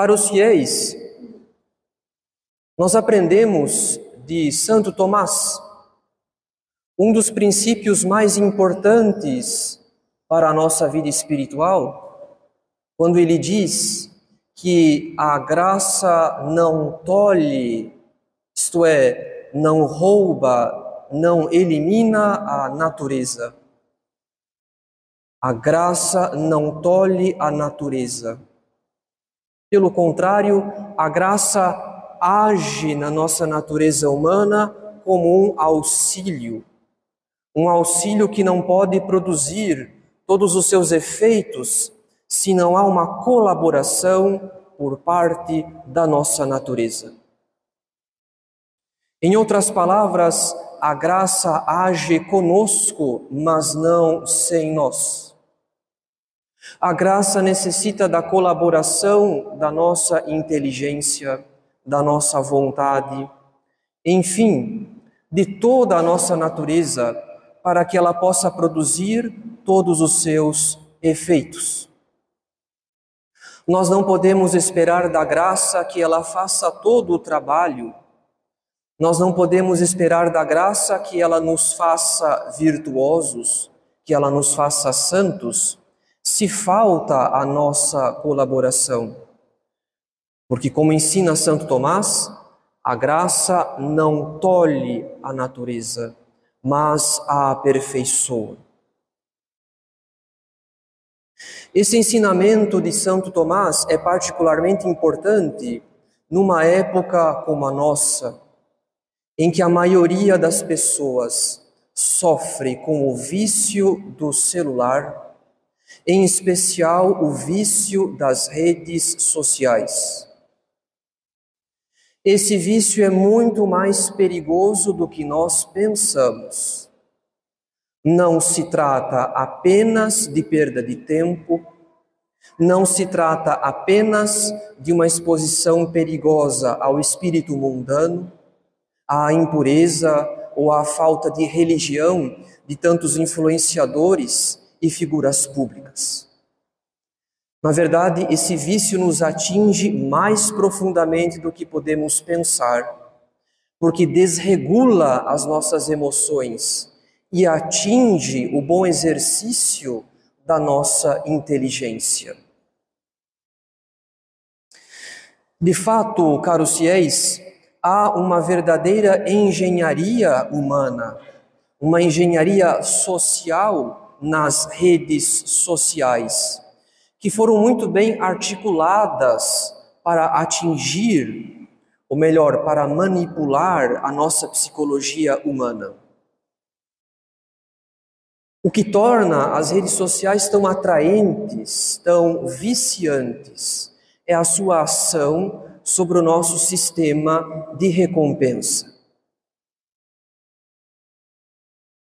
Caros fiéis, nós aprendemos de Santo Tomás um dos princípios mais importantes para a nossa vida espiritual, quando ele diz que a graça não tolhe, isto é, não rouba, não elimina a natureza. A graça não tolhe a natureza. Pelo contrário, a graça age na nossa natureza humana como um auxílio um auxílio que não pode produzir todos os seus efeitos se não há uma colaboração por parte da nossa natureza. Em outras palavras, a graça age conosco, mas não sem nós. A graça necessita da colaboração da nossa inteligência, da nossa vontade, enfim, de toda a nossa natureza para que ela possa produzir todos os seus efeitos. Nós não podemos esperar da graça que ela faça todo o trabalho. Nós não podemos esperar da graça que ela nos faça virtuosos, que ela nos faça santos, se falta a nossa colaboração. Porque, como ensina Santo Tomás, a graça não tolhe a natureza, mas a aperfeiçoa. Esse ensinamento de Santo Tomás é particularmente importante numa época como a nossa, em que a maioria das pessoas sofre com o vício do celular, em especial o vício das redes sociais. Esse vício é muito mais perigoso do que nós pensamos. Não se trata apenas de perda de tempo, não se trata apenas de uma exposição perigosa ao espírito mundano, à impureza ou à falta de religião de tantos influenciadores e figuras públicas. Na verdade, esse vício nos atinge mais profundamente do que podemos pensar, porque desregula as nossas emoções e atinge o bom exercício da nossa inteligência. De fato, caros fiéis, há uma verdadeira engenharia humana, uma engenharia social nas redes sociais que foram muito bem articuladas para atingir, ou melhor, para manipular a nossa psicologia humana. O que torna as redes sociais tão atraentes, tão viciantes, é a sua ação sobre o nosso sistema de recompensa.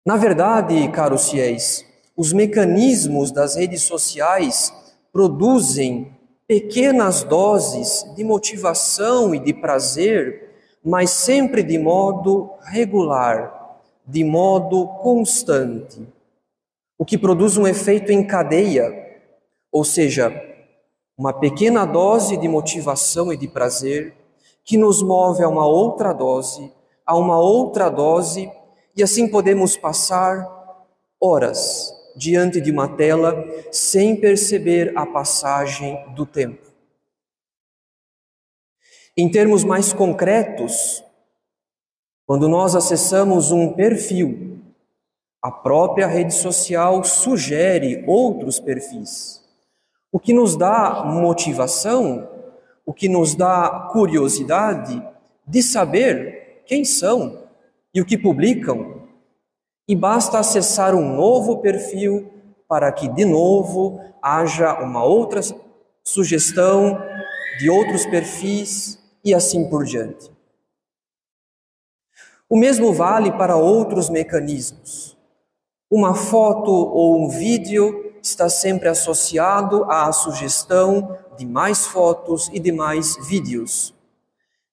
Na verdade, caros fiéis, os mecanismos das redes sociais produzem pequenas doses de motivação e de prazer, mas sempre de modo regular, de modo constante, o que produz um efeito em cadeia, ou seja, uma pequena dose de motivação e de prazer que nos move a uma outra dose, a uma outra dose, e assim podemos passar horas, diante de uma tela sem perceber a passagem do tempo. Em termos mais concretos, quando nós acessamos um perfil, a própria rede social sugere outros perfis, o que nos dá motivação, o que nos dá curiosidade de saber quem são e o que publicam, e basta acessar um novo perfil para que de novo haja uma outra sugestão de outros perfis e assim por diante. O mesmo vale para outros mecanismos. Uma foto ou um vídeo está sempre associado à sugestão de mais fotos e de mais vídeos.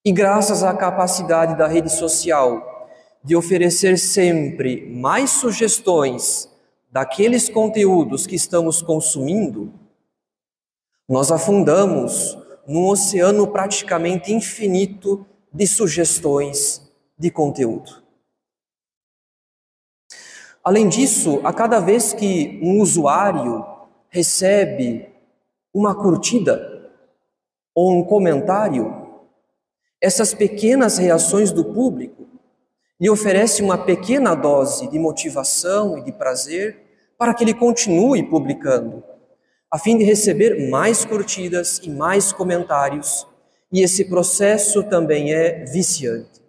E graças à capacidade da rede social de oferecer sempre mais sugestões daqueles conteúdos que estamos consumindo, nós afundamos num oceano praticamente infinito de sugestões de conteúdo. Além disso, a cada vez que um usuário recebe uma curtida ou um comentário, essas pequenas reações do público lhe oferecem uma pequena dose de motivação e de prazer para que ele continue publicando, a fim de receber mais curtidas e mais comentários, e esse processo também é viciante.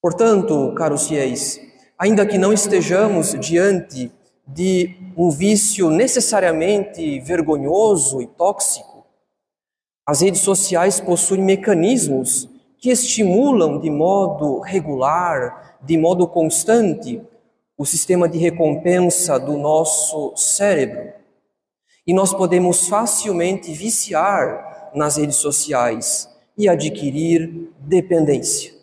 Portanto, caros fiéis, ainda que não estejamos diante de um vício necessariamente vergonhoso e tóxico, as redes sociais possuem mecanismos que estimulam de modo regular, de modo constante, o sistema de recompensa do nosso cérebro. E nós podemos facilmente viciar nas redes sociais e adquirir dependência.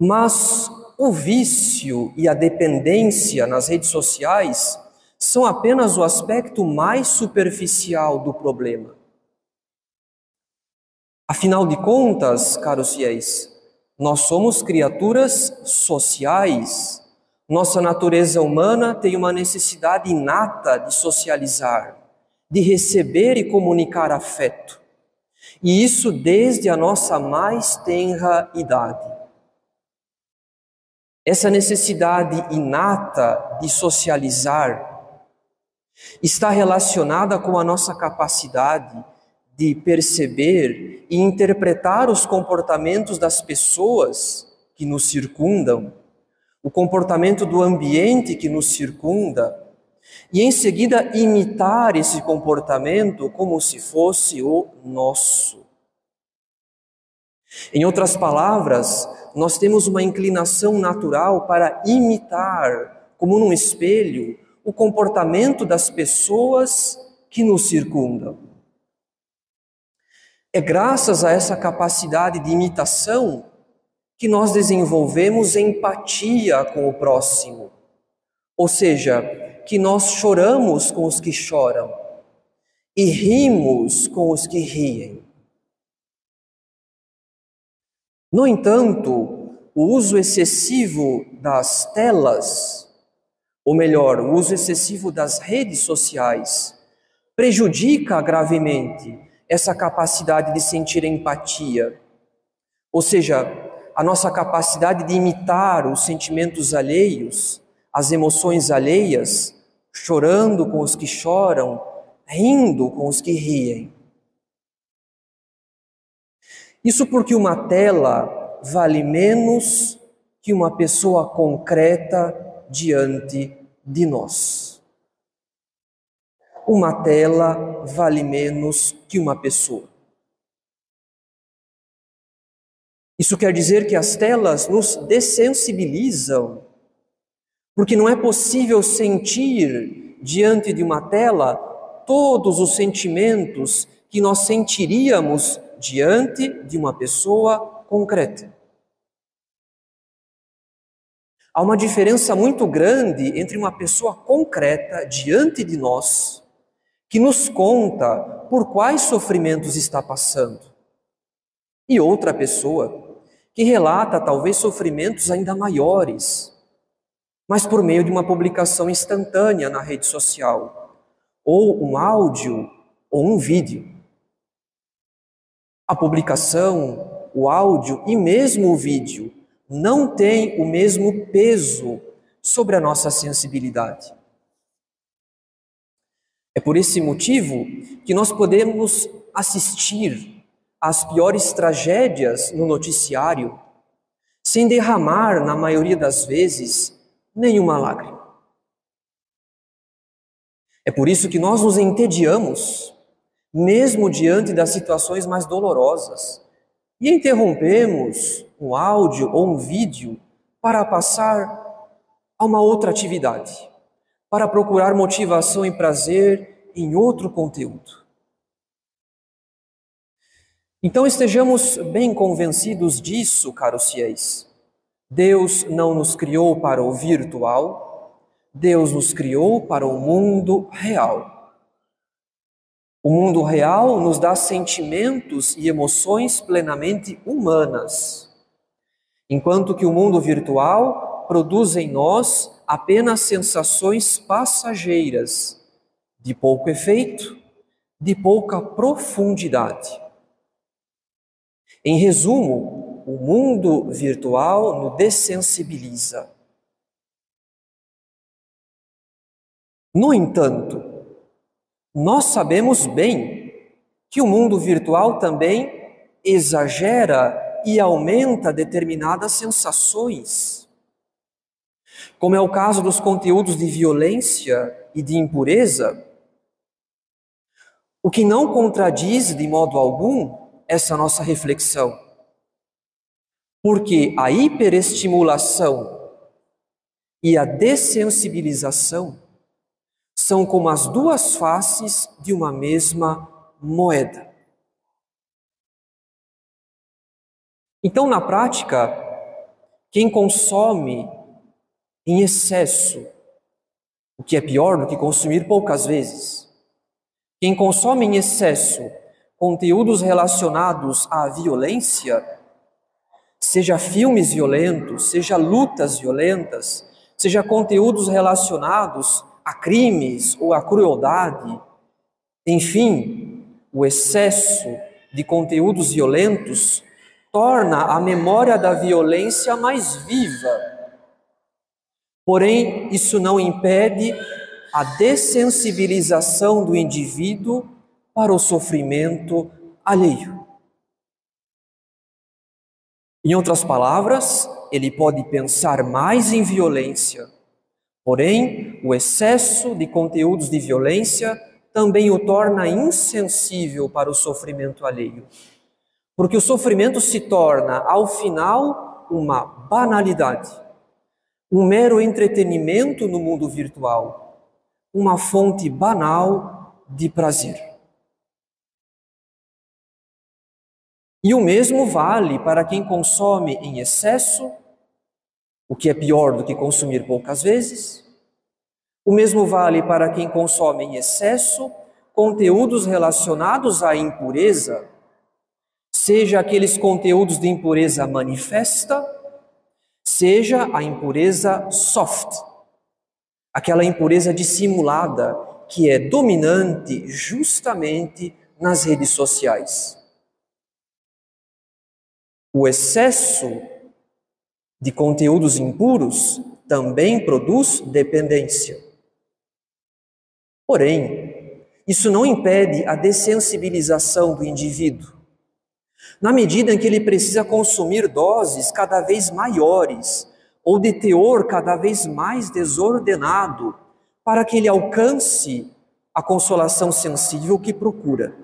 Mas o vício e a dependência nas redes sociais são apenas o aspecto mais superficial do problema. Afinal de contas, caros fiéis, nós somos criaturas sociais. Nossa natureza humana tem uma necessidade inata de socializar, de receber e comunicar afeto. E isso desde a nossa mais tenra idade. Essa necessidade inata de socializar está relacionada com a nossa capacidade de perceber e interpretar os comportamentos das pessoas que nos circundam, o comportamento do ambiente que nos circunda, e em seguida imitar esse comportamento como se fosse o nosso. Em outras palavras, nós temos uma inclinação natural para imitar, como num espelho, o comportamento das pessoas que nos circundam. É graças a essa capacidade de imitação que nós desenvolvemos empatia com o próximo. Ou seja, que nós choramos com os que choram e rimos com os que riem. No entanto, o uso excessivo das telas, ou melhor, o uso excessivo das redes sociais, prejudica gravemente essa capacidade de sentir empatia, ou seja, a nossa capacidade de imitar os sentimentos alheios, as emoções alheias, chorando com os que choram, rindo com os que riem. Isso porque uma tela vale menos que uma pessoa concreta diante de nós uma tela vale menos que uma pessoa. Isso quer dizer que as telas nos dessensibilizam, porque não é possível sentir diante de uma tela todos os sentimentos que nós sentiríamos diante de uma pessoa concreta. Há uma diferença muito grande entre uma pessoa concreta diante de nós que nos conta por quais sofrimentos está passando. E outra pessoa que relata talvez sofrimentos ainda maiores, mas por meio de uma publicação instantânea na rede social, ou um áudio ou um vídeo. A publicação, o áudio e mesmo o vídeo não têm o mesmo peso sobre a nossa sensibilidade. É por esse motivo que nós podemos assistir às piores tragédias no noticiário sem derramar, na maioria das vezes, nenhuma lágrima. É por isso que nós nos entediamos, mesmo diante das situações mais dolorosas, e interrompemos um áudio ou um vídeo para passar a uma outra atividade para procurar motivação e prazer em outro conteúdo. Então estejamos bem convencidos disso, caros fiéis. Deus não nos criou para o virtual, Deus nos criou para o mundo real. O mundo real nos dá sentimentos e emoções plenamente humanas, enquanto que o mundo virtual produz em nós apenas sensações passageiras, de pouco efeito, de pouca profundidade. Em resumo, o mundo virtual nos dessensibiliza. No entanto, nós sabemos bem que o mundo virtual também exagera e aumenta determinadas sensações, como é o caso dos conteúdos de violência e de impureza, o que não contradiz de modo algum essa nossa reflexão. Porque a hiperestimulação e a dessensibilização são como as duas faces de uma mesma moeda. Então, na prática, quem consome em excesso, o que é pior do que consumir poucas vezes, quem consome em excesso conteúdos relacionados à violência, seja filmes violentos, seja lutas violentas, seja conteúdos relacionados a crimes ou a crueldade, enfim, o excesso de conteúdos violentos torna a memória da violência mais viva. Porém, isso não impede a dessensibilização do indivíduo para o sofrimento alheio. Em outras palavras, ele pode pensar mais em violência Porém, o excesso de conteúdos de violência também o torna insensível para o sofrimento alheio. Porque o sofrimento se torna, ao final, uma banalidade, um mero entretenimento no mundo virtual, uma fonte banal de prazer. E o mesmo vale para quem consome em excesso o que é pior do que consumir poucas vezes. O mesmo vale para quem consome em excesso conteúdos relacionados à impureza, seja aqueles conteúdos de impureza manifesta, seja a impureza soft, aquela impureza dissimulada que é dominante justamente nas redes sociais. O excesso de conteúdos impuros também produz dependência. Porém, isso não impede a dessensibilização do indivíduo. Na medida em que ele precisa consumir doses cada vez maiores ou de teor cada vez mais desordenado para que ele alcance a consolação sensível que procura.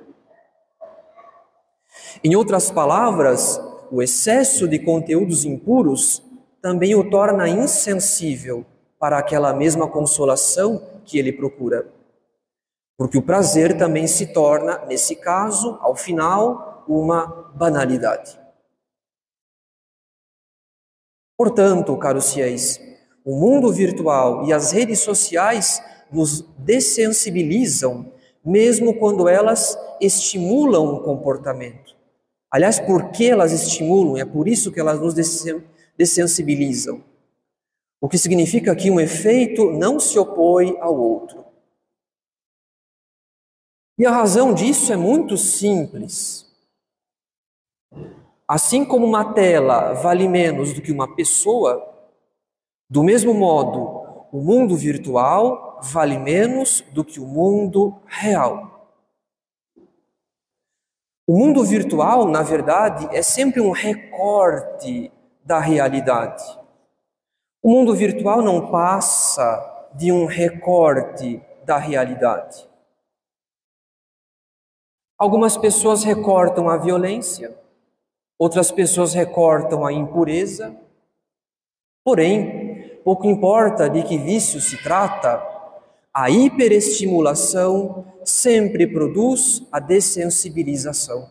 Em outras palavras, o excesso de conteúdos impuros também o torna insensível para aquela mesma consolação que ele procura. Porque o prazer também se torna, nesse caso, ao final, uma banalidade. Portanto, caros fiéis, o mundo virtual e as redes sociais nos dessensibilizam, mesmo quando elas estimulam um comportamento. Aliás, por que elas estimulam? É por isso que elas nos dessensibilizam. O que significa que um efeito não se opõe ao outro. E a razão disso é muito simples. Assim como uma tela vale menos do que uma pessoa, do mesmo modo, o mundo virtual vale menos do que o mundo real. O mundo virtual, na verdade, é sempre um recorte da realidade. O mundo virtual não passa de um recorte da realidade. Algumas pessoas recortam a violência, outras pessoas recortam a impureza. Porém, pouco importa de que vício se trata, a hiperestimulação sempre produz a dessensibilização.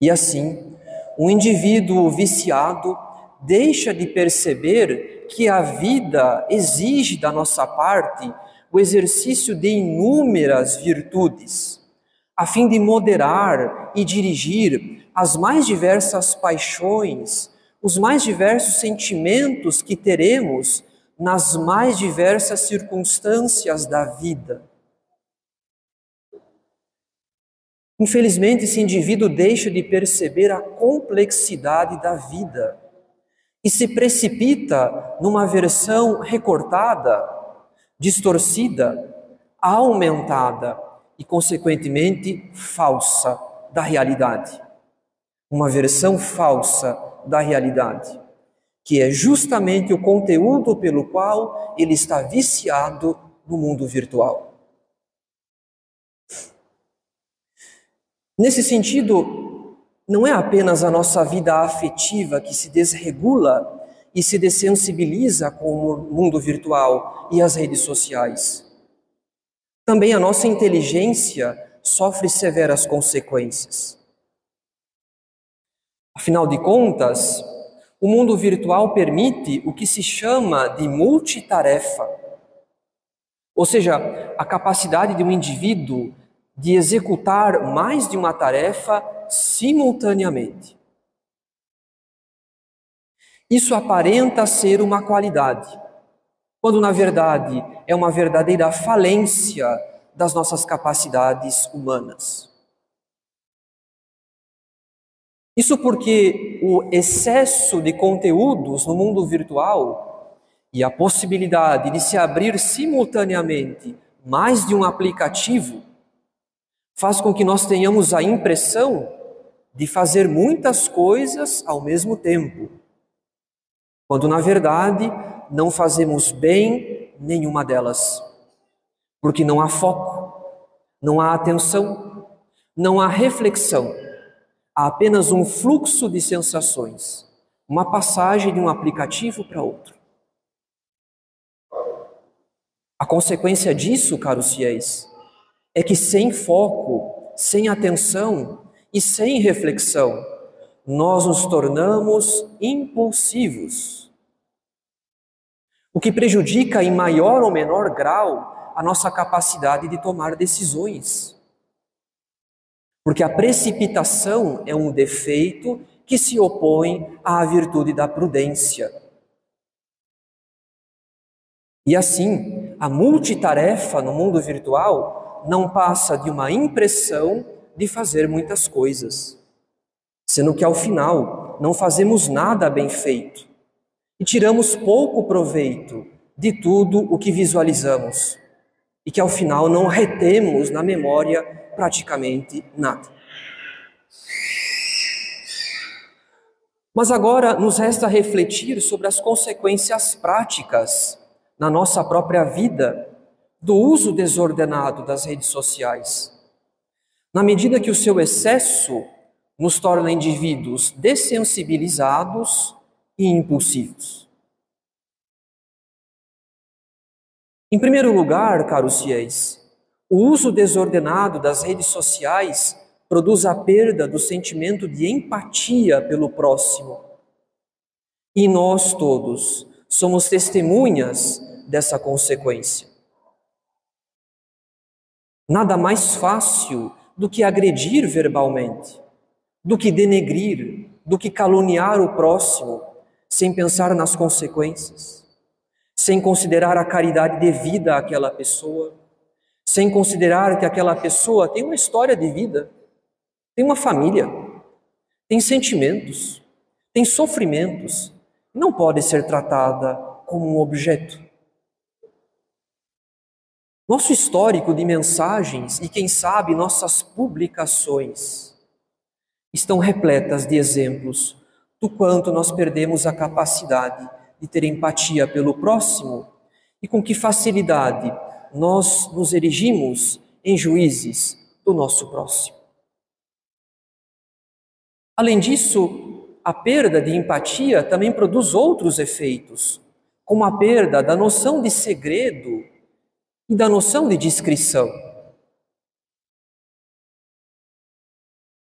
E assim, um indivíduo viciado deixa de perceber que a vida exige da nossa parte o exercício de inúmeras virtudes, a fim de moderar e dirigir as mais diversas paixões, os mais diversos sentimentos que teremos nas mais diversas circunstâncias da vida. Infelizmente, esse indivíduo deixa de perceber a complexidade da vida e se precipita numa versão recortada, distorcida, aumentada e, consequentemente, falsa da realidade. Uma versão falsa da realidade, que é justamente o conteúdo pelo qual ele está viciado no mundo virtual. Nesse sentido, não é apenas a nossa vida afetiva que se desregula e se dessensibiliza com o mundo virtual e as redes sociais. Também a nossa inteligência sofre severas consequências. Afinal de contas, o mundo virtual permite o que se chama de multitarefa, ou seja, a capacidade de um indivíduo de executar mais de uma tarefa simultaneamente. Isso aparenta ser uma qualidade, quando na verdade é uma verdadeira falência das nossas capacidades humanas. Isso porque o excesso de conteúdos no mundo virtual e a possibilidade de se abrir simultaneamente mais de um aplicativo faz com que nós tenhamos a impressão de fazer muitas coisas ao mesmo tempo, quando na verdade não fazemos bem nenhuma delas, porque não há foco, não há atenção, não há reflexão, há apenas um fluxo de sensações, uma passagem de um aplicativo para outro. A consequência disso, caros fiéis, é que sem foco, sem atenção e sem reflexão, nós nos tornamos impulsivos. O que prejudica em maior ou menor grau a nossa capacidade de tomar decisões. Porque a precipitação é um defeito que se opõe à virtude da prudência. E assim, a multitarefa no mundo virtual não passa de uma impressão de fazer muitas coisas, sendo que ao final não fazemos nada bem feito e tiramos pouco proveito de tudo o que visualizamos e que ao final não retemos na memória praticamente nada. Mas agora nos resta refletir sobre as consequências práticas na nossa própria vida do uso desordenado das redes sociais. Na medida que o seu excesso nos torna indivíduos dessensibilizados e impulsivos. Em primeiro lugar, caros fiéis, o uso desordenado das redes sociais produz a perda do sentimento de empatia pelo próximo. E nós todos somos testemunhas dessa consequência. Nada mais fácil do que agredir verbalmente, do que denegrir, do que caluniar o próximo, sem pensar nas consequências, sem considerar a caridade devida àquela pessoa, sem considerar que aquela pessoa tem uma história de vida, tem uma família, tem sentimentos, tem sofrimentos, não pode ser tratada como um objeto. Nosso histórico de mensagens e, quem sabe, nossas publicações estão repletas de exemplos do quanto nós perdemos a capacidade de ter empatia pelo próximo e com que facilidade nós nos erigimos em juízes do nosso próximo. Além disso, a perda de empatia também produz outros efeitos, como a perda da noção de segredo e da noção de discrição.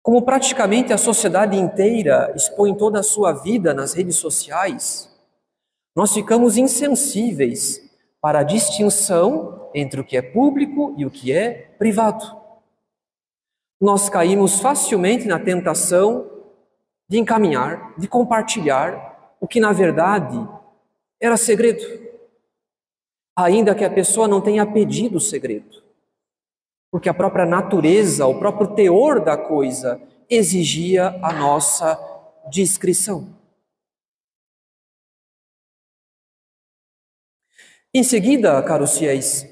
Como praticamente a sociedade inteira expõe toda a sua vida nas redes sociais, nós ficamos insensíveis para a distinção entre o que é público e o que é privado. Nós caímos facilmente na tentação de encaminhar, de compartilhar o que na verdade era segredo, ainda que a pessoa não tenha pedido o segredo, porque a própria natureza, o próprio teor da coisa exigia a nossa discrição. Em seguida, caros fiéis,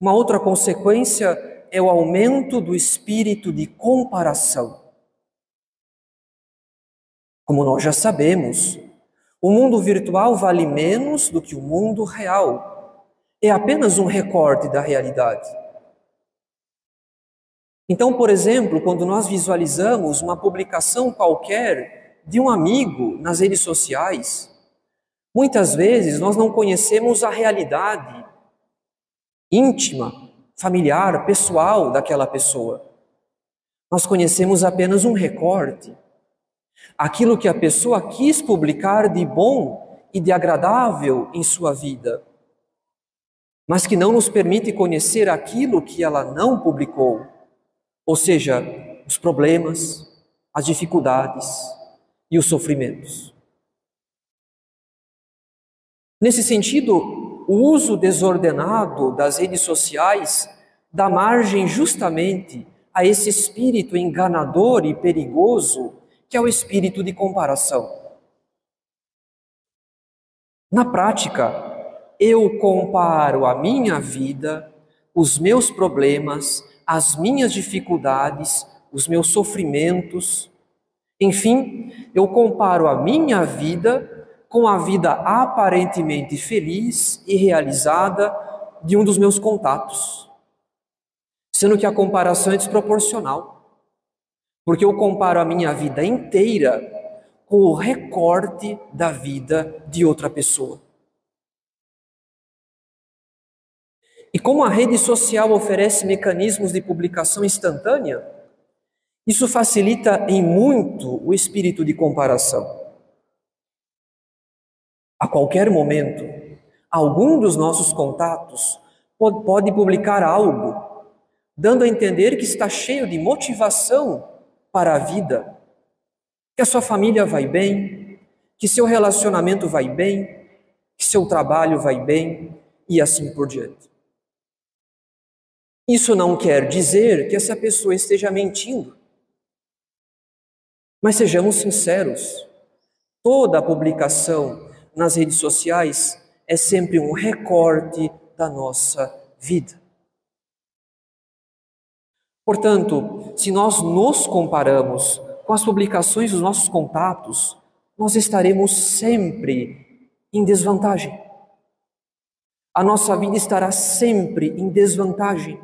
uma outra consequência é o aumento do espírito de comparação. Como nós já sabemos, o mundo virtual vale menos do que o mundo real. É apenas um recorte da realidade. Então, por exemplo, quando nós visualizamos uma publicação qualquer de um amigo nas redes sociais, Muitas vezes nós não conhecemos a realidade íntima, familiar, pessoal daquela pessoa. Nós conhecemos apenas um recorte. Aquilo que a pessoa quis publicar de bom e de agradável em sua vida, mas que não nos permite conhecer aquilo que ela não publicou, ou seja, os problemas, as dificuldades e os sofrimentos. Nesse sentido, o uso desordenado das redes sociais dá margem justamente a esse espírito enganador e perigoso que é o espírito de comparação. Na prática, eu comparo a minha vida, os meus problemas, as minhas dificuldades, os meus sofrimentos, enfim, eu comparo a minha vida com a vida aparentemente feliz e realizada de um dos meus contatos, sendo que a comparação é desproporcional, porque eu comparo a minha vida inteira com o recorte da vida de outra pessoa. E como a rede social oferece mecanismos de publicação instantânea, isso facilita em muito o espírito de comparação. A qualquer momento, algum dos nossos contatos pode publicar algo, dando a entender que está cheio de motivação para a vida, que a sua família vai bem, que seu relacionamento vai bem, que seu trabalho vai bem e assim por diante. Isso não quer dizer que essa pessoa esteja mentindo. Mas sejamos sinceros, toda publicação nas redes sociais é sempre um recorte da nossa vida. Portanto, se nós nos comparamos com as publicações dos nossos contatos, nós estaremos sempre em desvantagem. A nossa vida estará sempre em desvantagem.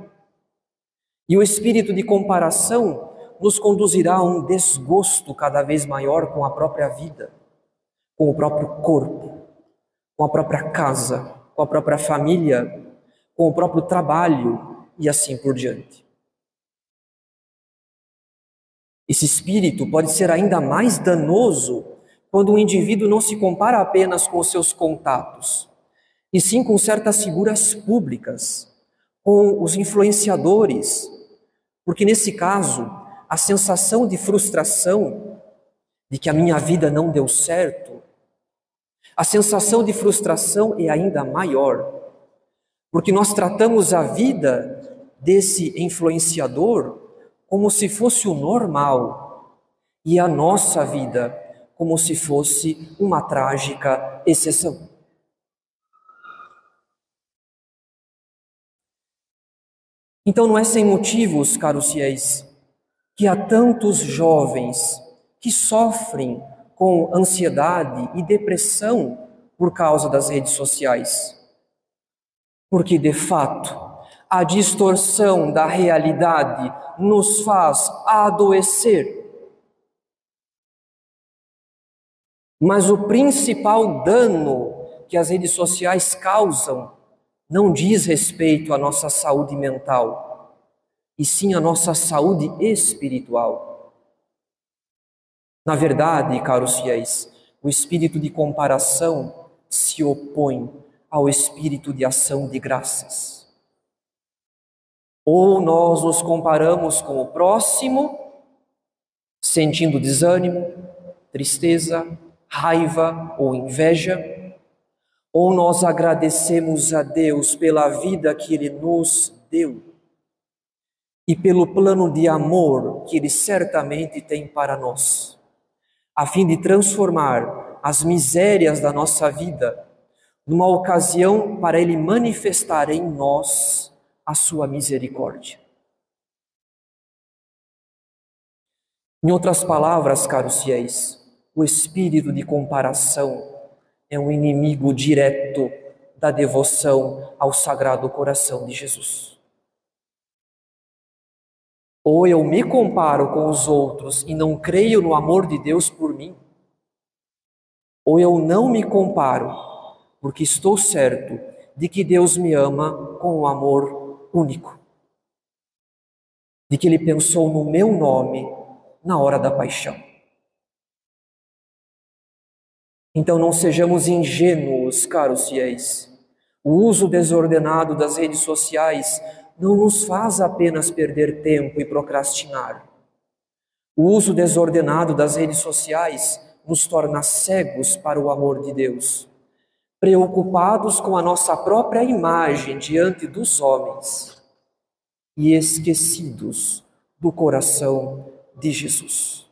E o espírito de comparação nos conduzirá a um desgosto cada vez maior com a própria vida com o próprio corpo, com a própria casa, com a própria família, com o próprio trabalho e assim por diante. Esse espírito pode ser ainda mais danoso quando o indivíduo não se compara apenas com os seus contatos, e sim com certas figuras públicas, com os influenciadores, porque nesse caso, a sensação de frustração de que a minha vida não deu certo, a sensação de frustração é ainda maior, porque nós tratamos a vida desse influenciador como se fosse o normal e a nossa vida como se fosse uma trágica exceção. Então não é sem motivos, caros fiéis, que há tantos jovens que sofrem com ansiedade e depressão por causa das redes sociais. Porque, de fato, a distorção da realidade nos faz adoecer. Mas o principal dano que as redes sociais causam não diz respeito à nossa saúde mental, e sim à nossa saúde espiritual. Na verdade, caros fiéis, o espírito de comparação se opõe ao espírito de ação de graças. Ou nós nos comparamos com o próximo, sentindo desânimo, tristeza, raiva ou inveja, ou nós agradecemos a Deus pela vida que Ele nos deu e pelo plano de amor que Ele certamente tem para nós, a fim de transformar as misérias da nossa vida numa ocasião para Ele manifestar em nós a Sua misericórdia. Em outras palavras, caros fiéis, o espírito de comparação é um inimigo direto da devoção ao Sagrado Coração de Jesus. Ou eu me comparo com os outros e não creio no amor de Deus por mim, ou eu não me comparo, porque estou certo de que Deus me ama com um amor único, de que Ele pensou no meu nome na hora da paixão. Então não sejamos ingênuos, caros fiéis. O uso desordenado das redes sociais não nos faz apenas perder tempo e procrastinar. O uso desordenado das redes sociais nos torna cegos para o amor de Deus, preocupados com a nossa própria imagem diante dos homens e esquecidos do coração de Jesus.